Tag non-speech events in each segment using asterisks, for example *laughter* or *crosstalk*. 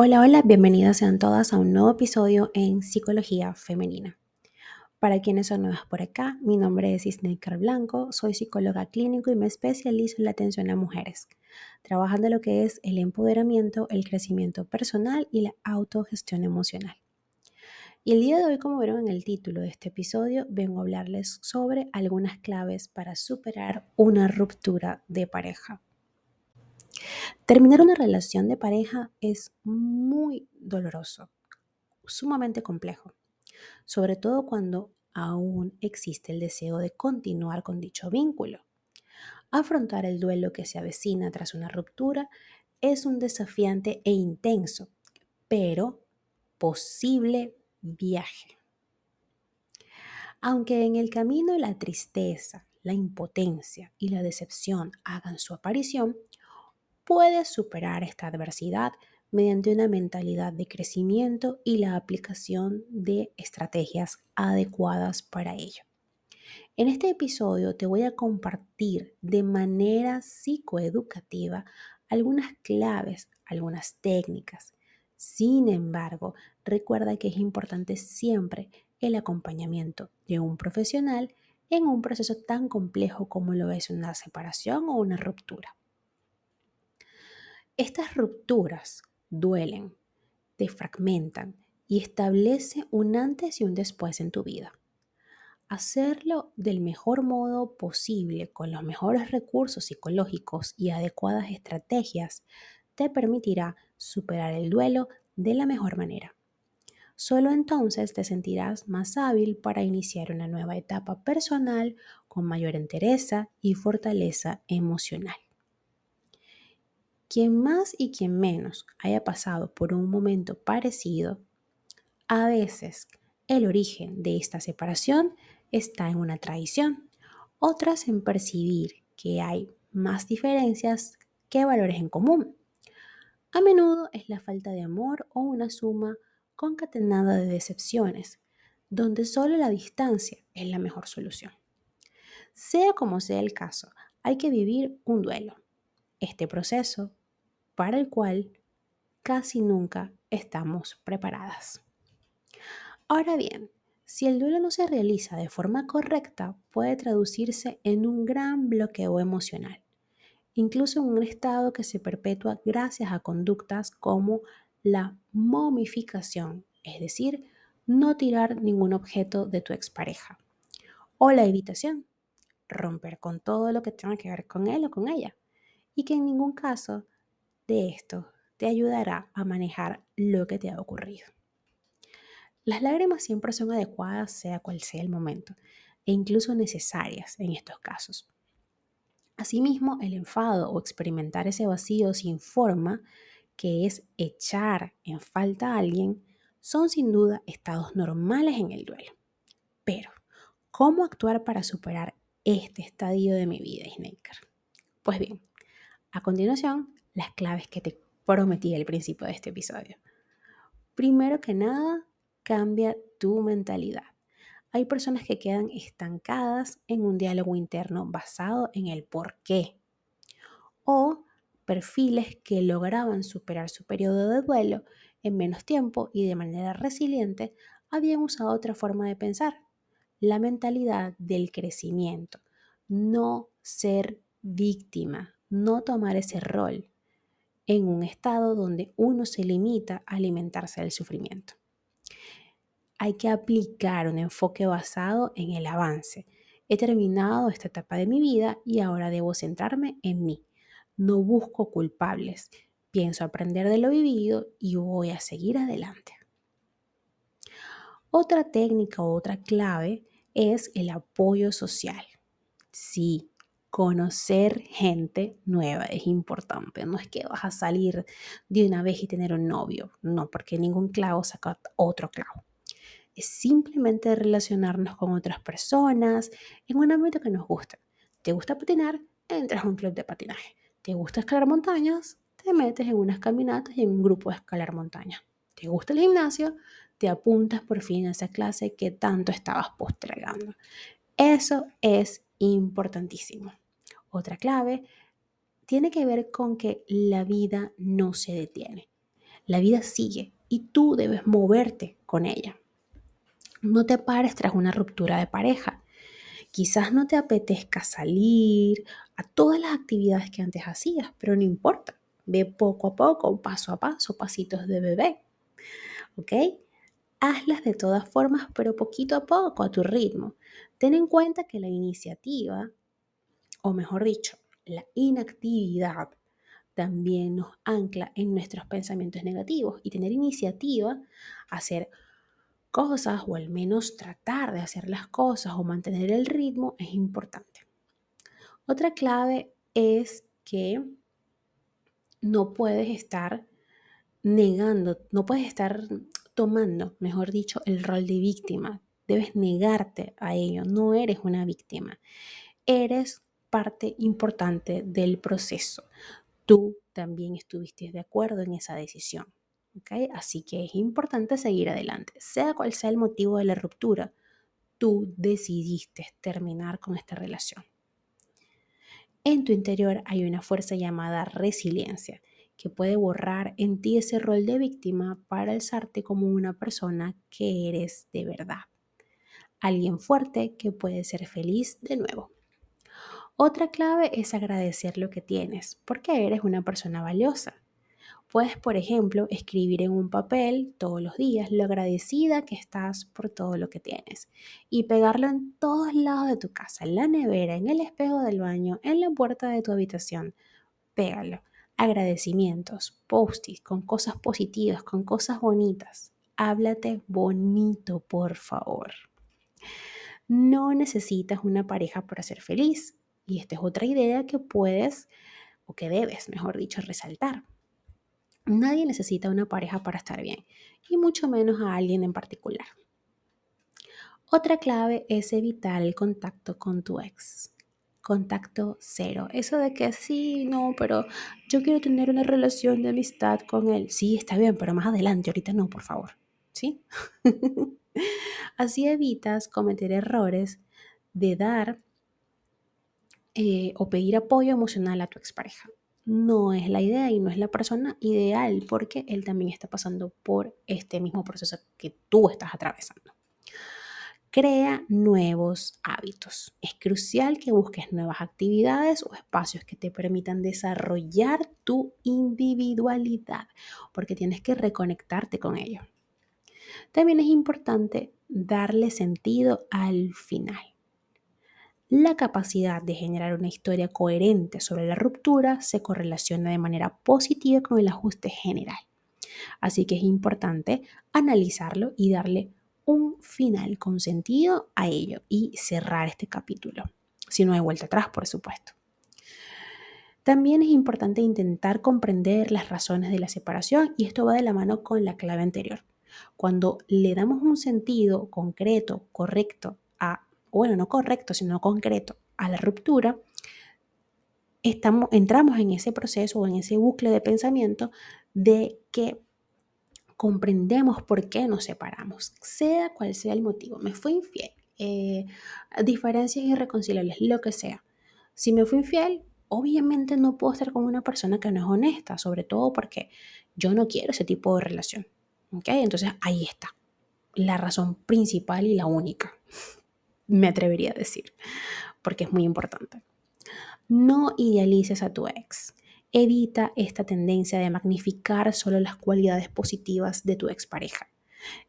Hola, hola, bienvenidas sean todas a un nuevo episodio en Psicología Femenina. Para quienes son nuevas por acá, mi nombre es Isneikar Blanco, soy psicóloga clínico y me especializo en la atención a mujeres, trabajando lo que es el empoderamiento, el crecimiento personal y la autogestión emocional. Y el día de hoy, como vieron en el título de este episodio, vengo a hablarles sobre algunas claves para superar una ruptura de pareja. Terminar una relación de pareja es muy doloroso, sumamente complejo, sobre todo cuando aún existe el deseo de continuar con dicho vínculo. Afrontar el duelo que se avecina tras una ruptura es un desafiante e intenso, pero posible viaje. Aunque en el camino la tristeza, la impotencia y la decepción hagan su aparición, puedes superar esta adversidad mediante una mentalidad de crecimiento y la aplicación de estrategias adecuadas para ello. En este episodio te voy a compartir de manera psicoeducativa algunas claves, algunas técnicas. Sin embargo, recuerda que es importante siempre el acompañamiento de un profesional en un proceso tan complejo como lo es una separación o una ruptura. Estas rupturas duelen, te fragmentan y establece un antes y un después en tu vida. Hacerlo del mejor modo posible, con los mejores recursos psicológicos y adecuadas estrategias, te permitirá superar el duelo de la mejor manera. Solo entonces te sentirás más hábil para iniciar una nueva etapa personal con mayor entereza y fortaleza emocional. Quien más y quien menos haya pasado por un momento parecido, a veces el origen de esta separación está en una traición, otras en percibir que hay más diferencias que valores en común. A menudo es la falta de amor o una suma concatenada de decepciones, donde solo la distancia es la mejor solución. Sea como sea el caso, hay que vivir un duelo. Este proceso para el cual casi nunca estamos preparadas. Ahora bien, si el duelo no se realiza de forma correcta, puede traducirse en un gran bloqueo emocional, incluso en un estado que se perpetúa gracias a conductas como la momificación, es decir, no tirar ningún objeto de tu expareja, o la evitación, romper con todo lo que tenga que ver con él o con ella, y que en ningún caso de esto te ayudará a manejar lo que te ha ocurrido. Las lágrimas siempre son adecuadas sea cual sea el momento e incluso necesarias en estos casos. Asimismo, el enfado o experimentar ese vacío sin forma, que es echar en falta a alguien, son sin duda estados normales en el duelo. Pero, ¿cómo actuar para superar este estadio de mi vida, Snaker? Pues bien, a continuación las claves que te prometí al principio de este episodio. Primero que nada, cambia tu mentalidad. Hay personas que quedan estancadas en un diálogo interno basado en el por qué. O perfiles que lograban superar su periodo de duelo en menos tiempo y de manera resiliente habían usado otra forma de pensar, la mentalidad del crecimiento, no ser víctima, no tomar ese rol, en un estado donde uno se limita a alimentarse del sufrimiento. Hay que aplicar un enfoque basado en el avance. He terminado esta etapa de mi vida y ahora debo centrarme en mí. No busco culpables. Pienso aprender de lo vivido y voy a seguir adelante. Otra técnica o otra clave es el apoyo social. Sí, conocer gente nueva es importante. No es que vas a salir de una vez y tener un novio, no, porque ningún clavo saca otro clavo. Es simplemente relacionarnos con otras personas en un ámbito que nos gusta. ¿Te gusta patinar? Entras a un club de patinaje. ¿Te gusta escalar montañas? Te metes en unas caminatas y en un grupo de escalar montañas. ¿Te gusta el gimnasio? Te apuntas por fin a esa clase que tanto estabas postergando. Eso es importantísimo. Otra clave tiene que ver con que la vida no se detiene. La vida sigue y tú debes moverte con ella. No te pares tras una ruptura de pareja. Quizás no te apetezca salir a todas las actividades que antes hacías, pero no importa. Ve poco a poco, paso a paso, pasitos de bebé. ¿Ok? Hazlas de todas formas, pero poquito a poco, a tu ritmo. Ten en cuenta que la iniciativa, o mejor dicho, la inactividad, también nos ancla en nuestros pensamientos negativos y tener iniciativa, hacer cosas o al menos tratar de hacer las cosas o mantener el ritmo es importante. Otra clave es que no puedes estar negando, no puedes estar tomando, mejor dicho, el rol de víctima. Debes negarte a ello. No eres una víctima. Eres parte importante del proceso. Tú también estuviste de acuerdo en esa decisión. Así que es importante seguir adelante. Sea cual sea el motivo de la ruptura, tú decidiste terminar con esta relación. En tu interior hay una fuerza llamada resiliencia que puede borrar en ti ese rol de víctima para alzarte como una persona que eres de verdad. Alguien fuerte que puede ser feliz de nuevo. Otra clave es agradecer lo que tienes, porque eres una persona valiosa. Puedes, por ejemplo, escribir en un papel todos los días lo agradecida que estás por todo lo que tienes y pegarlo en todos lados de tu casa, en la nevera, en el espejo del baño, en la puerta de tu habitación. Pégalo. Agradecimientos, post con cosas positivas, con cosas bonitas. Háblate bonito, por favor. No necesitas una pareja para ser feliz. Y esta es otra idea que puedes, o que debes, mejor dicho, resaltar. Nadie necesita una pareja para estar bien, y mucho menos a alguien en particular. Otra clave es evitar el contacto con tu ex. Contacto cero. Eso de que sí, no, pero yo quiero tener una relación de amistad con él. Sí, está bien, pero más adelante, ahorita no, por favor. ¿Sí? *laughs* Así evitas cometer errores de dar eh, o pedir apoyo emocional a tu expareja no es la idea y no es la persona ideal porque él también está pasando por este mismo proceso que tú estás atravesando. Crea nuevos hábitos. Es crucial que busques nuevas actividades o espacios que te permitan desarrollar tu individualidad porque tienes que reconectarte con ello. También es importante darle sentido al final. La capacidad de generar una historia coherente sobre la ruptura se correlaciona de manera positiva con el ajuste general. Así que es importante analizarlo y darle un final con sentido a ello y cerrar este capítulo. Si no hay vuelta atrás, por supuesto. También es importante intentar comprender las razones de la separación y esto va de la mano con la clave anterior. Cuando le damos un sentido concreto, correcto a bueno, no correcto, sino concreto a la ruptura, estamos, entramos en ese proceso o en ese bucle de pensamiento de que comprendemos por qué nos separamos, sea cual sea el motivo. Me fui infiel, eh, diferencias irreconciliables, lo que sea. Si me fui infiel, obviamente no puedo estar con una persona que no es honesta, sobre todo porque yo no quiero ese tipo de relación. ¿okay? Entonces ahí está, la razón principal y la única me atrevería a decir, porque es muy importante. No idealices a tu ex. Evita esta tendencia de magnificar solo las cualidades positivas de tu expareja.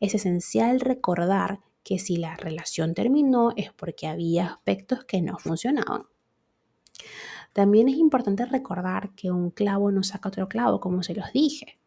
Es esencial recordar que si la relación terminó es porque había aspectos que no funcionaban. También es importante recordar que un clavo no saca otro clavo, como se los dije.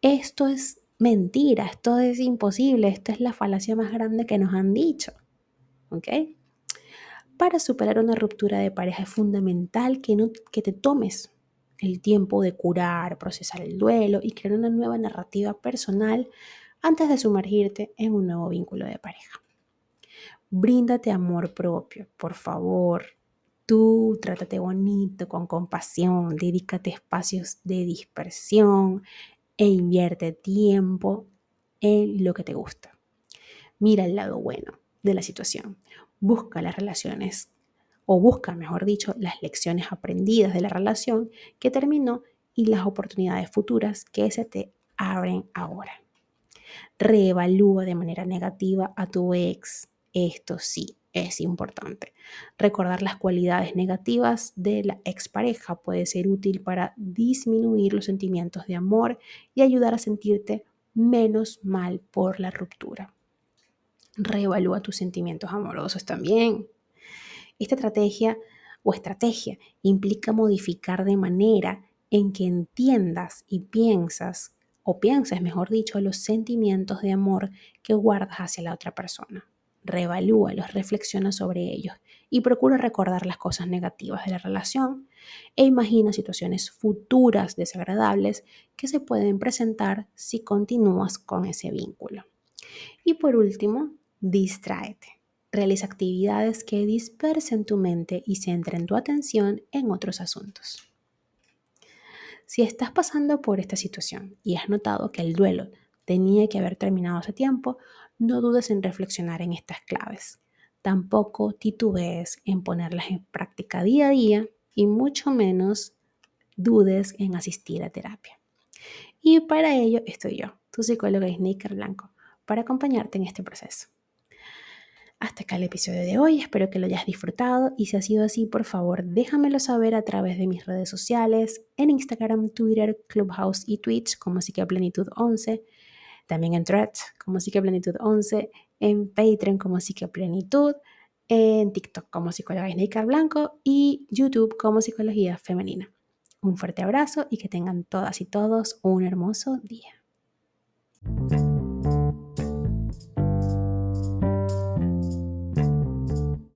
Esto es mentira, esto es imposible, esto es la falacia más grande que nos han dicho. ¿Ok? Para superar una ruptura de pareja es fundamental que, no, que te tomes el tiempo de curar, procesar el duelo y crear una nueva narrativa personal antes de sumergirte en un nuevo vínculo de pareja. Bríndate amor propio, por favor. Tú trátate bonito, con compasión, dedícate espacios de dispersión e invierte tiempo en lo que te gusta. Mira el lado bueno de la situación. Busca las relaciones, o busca, mejor dicho, las lecciones aprendidas de la relación que terminó y las oportunidades futuras que ese te abren ahora. Reevalúa de manera negativa a tu ex. Esto sí, es importante. Recordar las cualidades negativas de la expareja puede ser útil para disminuir los sentimientos de amor y ayudar a sentirte menos mal por la ruptura. Reevalúa tus sentimientos amorosos también. Esta estrategia o estrategia implica modificar de manera en que entiendas y piensas, o pienses, mejor dicho, los sentimientos de amor que guardas hacia la otra persona reevalúalos, reflexiona sobre ellos y procura recordar las cosas negativas de la relación e imagina situaciones futuras desagradables que se pueden presentar si continúas con ese vínculo. Y por último, distráete. Realiza actividades que dispersen tu mente y centren tu atención en otros asuntos. Si estás pasando por esta situación y has notado que el duelo tenía que haber terminado hace tiempo, no dudes en reflexionar en estas claves. Tampoco titubees en ponerlas en práctica día a día y mucho menos dudes en asistir a terapia. Y para ello estoy yo, tu psicóloga Sneaker Blanco, para acompañarte en este proceso. Hasta acá el episodio de hoy, espero que lo hayas disfrutado y si ha sido así, por favor, déjamelo saber a través de mis redes sociales, en Instagram, Twitter, Clubhouse y Twitch como Psiqueplenitud 11 también en Threads como Plenitud 11, en Patreon como Plenitud, en TikTok como Psicóloga Sneaker Blanco y YouTube como Psicología Femenina. Un fuerte abrazo y que tengan todas y todos un hermoso día.